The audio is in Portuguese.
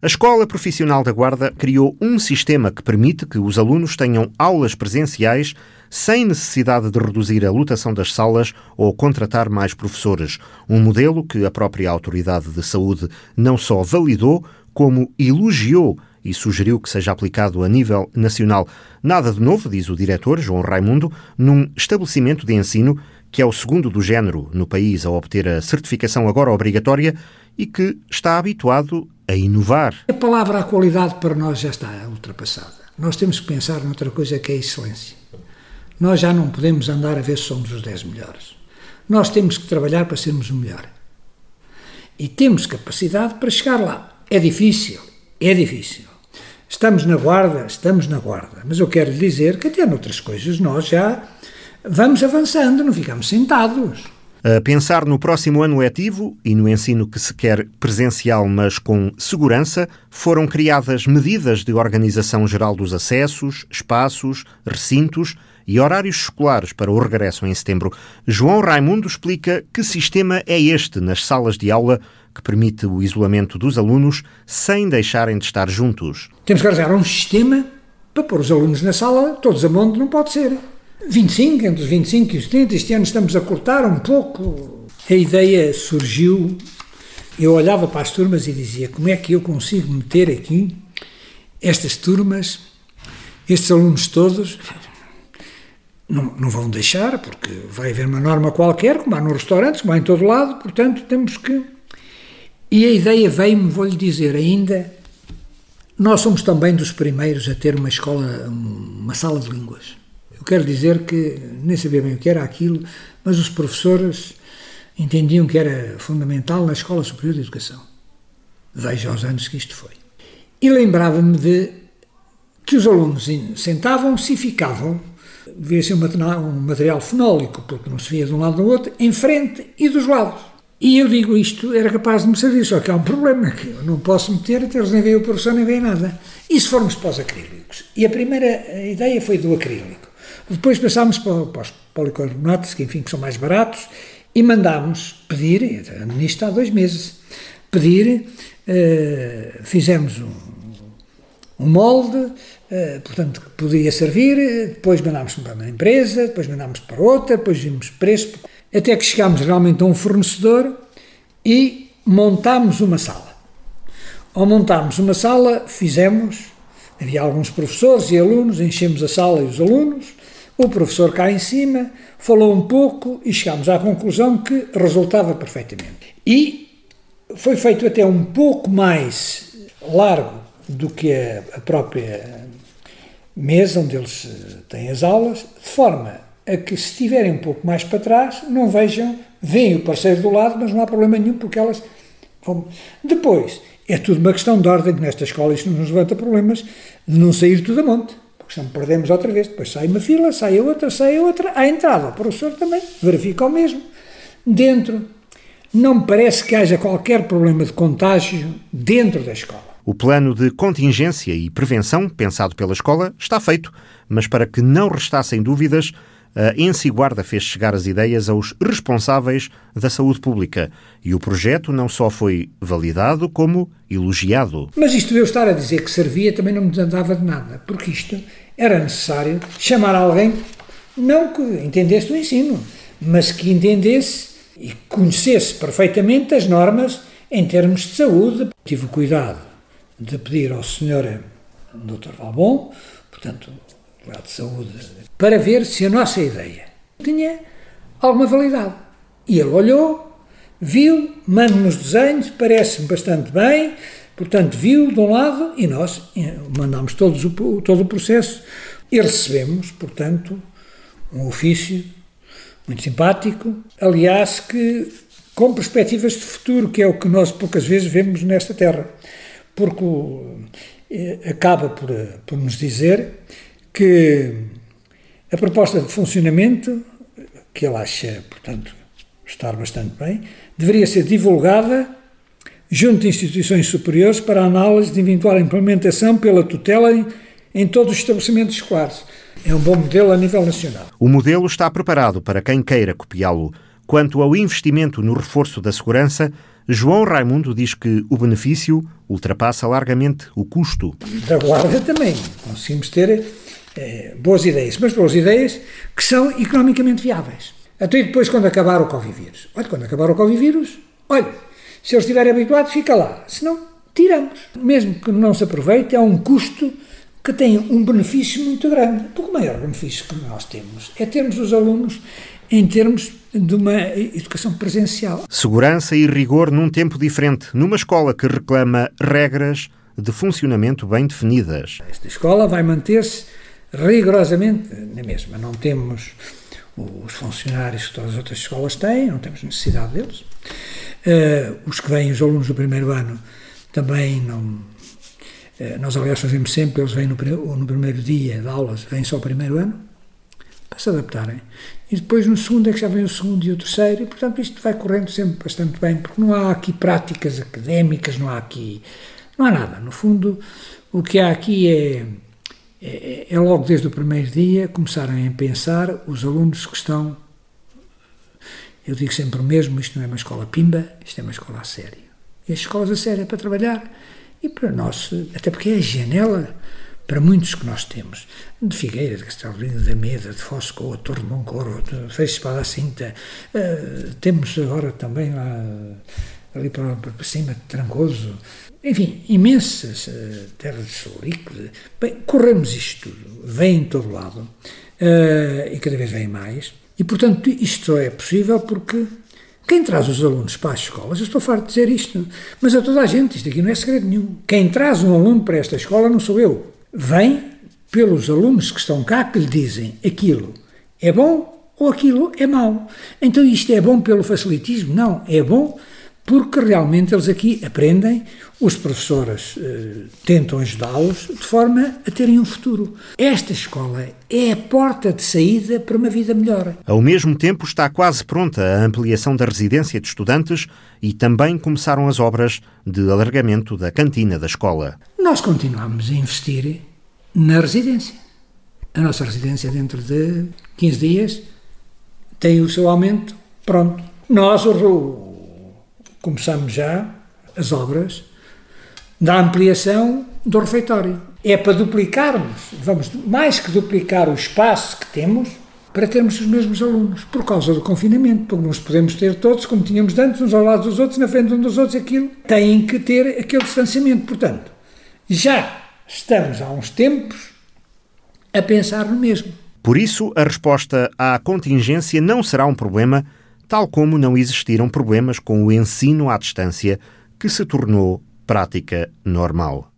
A Escola Profissional da Guarda criou um sistema que permite que os alunos tenham aulas presenciais sem necessidade de reduzir a lotação das salas ou contratar mais professores. Um modelo que a própria Autoridade de Saúde não só validou, como elogiou e sugeriu que seja aplicado a nível nacional. Nada de novo, diz o diretor, João Raimundo, num estabelecimento de ensino que é o segundo do género no país a obter a certificação agora obrigatória e que está habituado a inovar. A palavra a qualidade para nós já está ultrapassada. Nós temos que pensar noutra coisa que é a excelência. Nós já não podemos andar a ver se somos os 10 melhores. Nós temos que trabalhar para sermos o melhor. E temos capacidade para chegar lá. É difícil, é difícil. Estamos na guarda, estamos na guarda. Mas eu quero lhe dizer que até noutras coisas nós já vamos avançando, não ficamos sentados. A pensar no próximo ano letivo e no ensino que se quer presencial, mas com segurança, foram criadas medidas de organização geral dos acessos, espaços, recintos e horários escolares para o regresso em setembro. João Raimundo explica que sistema é este nas salas de aula que permite o isolamento dos alunos sem deixarem de estar juntos. Temos que arranjar um sistema para pôr os alunos na sala, todos a monte, não pode ser. 25, entre os 25 e os 30, este ano estamos a cortar um pouco. A ideia surgiu, eu olhava para as turmas e dizia: como é que eu consigo meter aqui estas turmas, estes alunos todos? Não, não vão deixar, porque vai haver uma norma qualquer, como há nos restaurantes, como há em todo lado, portanto temos que. E a ideia veio-me, vou-lhe dizer ainda, nós somos também dos primeiros a ter uma escola, uma sala de línguas quero dizer que nem sabia bem o que era aquilo, mas os professores entendiam que era fundamental na Escola Superior de Educação. Veja aos anos que isto foi. E lembrava-me de que os alunos sentavam-se e ficavam, devia ser um material fenólico, porque não se via de um lado do outro, em frente e dos lados. E eu digo isto, era capaz de me servir, só que há um problema, que eu não posso meter, até eles nem veem o professor, nem veem nada. E se formos para os acrílicos? E a primeira ideia foi do acrílico. Depois passámos para, para os policarbonatos, que enfim que são mais baratos, e mandámos pedir, nisto há dois meses, pedir, uh, fizemos um, um molde, uh, portanto, que podia servir, depois mandámos para uma empresa, depois mandámos para outra, depois vimos preço, até que chegámos realmente a um fornecedor e montámos uma sala. Ao montarmos uma sala, fizemos, havia alguns professores e alunos, enchemos a sala e os alunos, o professor cá em cima falou um pouco e chegámos à conclusão que resultava perfeitamente. E foi feito até um pouco mais largo do que a, própria mesa onde eles eh, têm as aulas, de forma a que se estiverem um pouco mais para trás, não vejam, veem o parceiro do lado, mas não há problema nenhum porque elas vão. Depois, é tudo uma questão de ordem, que nesta escola isto não nos levanta problemas não sair tudo a monte porque senão perdemos outra vez. Depois sai uma fila, sai outra, sai outra, à entrada. O professor também verifica o mesmo. Dentro, não me parece que haja qualquer problema de contágio dentro da escola. O plano de contingência e prevenção pensado pela escola está feito, mas para que não restassem dúvidas, a Ensi Guarda fez chegar as ideias aos responsáveis da saúde pública e o projeto não só foi validado, como elogiado. Mas isto de eu estar a dizer que servia também não me andava de nada, porque isto era necessário chamar alguém, não que entendesse o ensino, mas que entendesse e conhecesse perfeitamente as normas em termos de saúde. Tive o cuidado de pedir ao senhor Dr. Valbon, portanto, de saúde, para ver se a nossa ideia tinha alguma validade. E ele olhou, viu, manda-nos desenhos, parece-me bastante bem, portanto, viu de um lado e nós eh, mandámos todos o, todo o processo e recebemos, portanto, um ofício muito simpático, aliás, que com perspectivas de futuro, que é o que nós poucas vezes vemos nesta terra, porque eh, acaba por, por nos dizer que a proposta de funcionamento, que ele acha, portanto, estar bastante bem, deveria ser divulgada junto de instituições superiores para análise de eventual implementação pela tutela em, em todos os estabelecimentos escolares. É um bom modelo a nível nacional. O modelo está preparado para quem queira copiá-lo. Quanto ao investimento no reforço da segurança, João Raimundo diz que o benefício ultrapassa largamente o custo. Da Guarda também conseguimos ter eh, boas ideias, mas boas ideias que são economicamente viáveis. Até depois, quando acabar o Covid-vírus. Olha, quando acabar o Covid-vírus, olha, se eles estiverem habituados, fica lá. Se não, tiramos. Mesmo que não se aproveite, é um custo que tem um benefício muito grande. Porque o maior benefício que nós temos é termos os alunos em termos de uma educação presencial. Segurança e rigor num tempo diferente, numa escola que reclama regras de funcionamento bem definidas. Esta escola vai manter-se rigorosamente na mesma. Não temos os funcionários que todas as outras escolas têm, não temos necessidade deles. Uh, os que vêm, os alunos do primeiro ano, também não. Uh, nós, aliás, fazemos sempre, eles vêm no, no primeiro dia de aulas, vêm só o primeiro ano, para se adaptarem. E depois no segundo é que já vem o segundo e o terceiro, e portanto isto vai correndo sempre bastante bem, porque não há aqui práticas académicas, não há aqui. não há nada. No fundo, o que há aqui é, é, é logo desde o primeiro dia começarem a pensar os alunos que estão. Eu digo sempre o mesmo: isto não é uma escola pimba, isto é uma escola a sério. E as escolas a sério é para trabalhar e para nós, até porque é a janela para muitos que nós temos, de Figueira, de Castelvino, de Meda, de Fosco, de Torre de Moncoro, de Feixe para a Cinta, uh, temos agora também lá, ali para, para cima, de Trancoso, enfim, imensas uh, terras de Solurico. Bem, corremos isto tudo, vem em todo lado, uh, e cada vez vem mais, e portanto isto só é possível porque quem traz os alunos para as escolas, eu estou farto de dizer isto, mas a toda a gente, isto aqui não é segredo nenhum. Quem traz um aluno para esta escola não sou eu, vem pelos alunos que estão cá que lhe dizem aquilo é bom ou aquilo é mau. Então isto é bom pelo facilitismo? Não, é bom porque realmente eles aqui aprendem, os professores eh, tentam ajudá-los de forma a terem um futuro. Esta escola é a porta de saída para uma vida melhor. Ao mesmo tempo, está quase pronta a ampliação da residência de estudantes e também começaram as obras de alargamento da cantina da escola. Nós continuamos a investir na residência. A nossa residência, dentro de 15 dias, tem o seu aumento pronto. Nós começamos já as obras da ampliação do refeitório. É para duplicarmos, vamos mais que duplicar o espaço que temos, para termos os mesmos alunos, por causa do confinamento, porque não os podemos ter todos como tínhamos antes, uns ao lado dos outros, na frente uns dos outros, aquilo. Têm que ter aquele distanciamento. Portanto, já estamos há uns tempos a pensar no mesmo. Por isso, a resposta à contingência não será um problema, tal como não existiram problemas com o ensino à distância, que se tornou prática normal.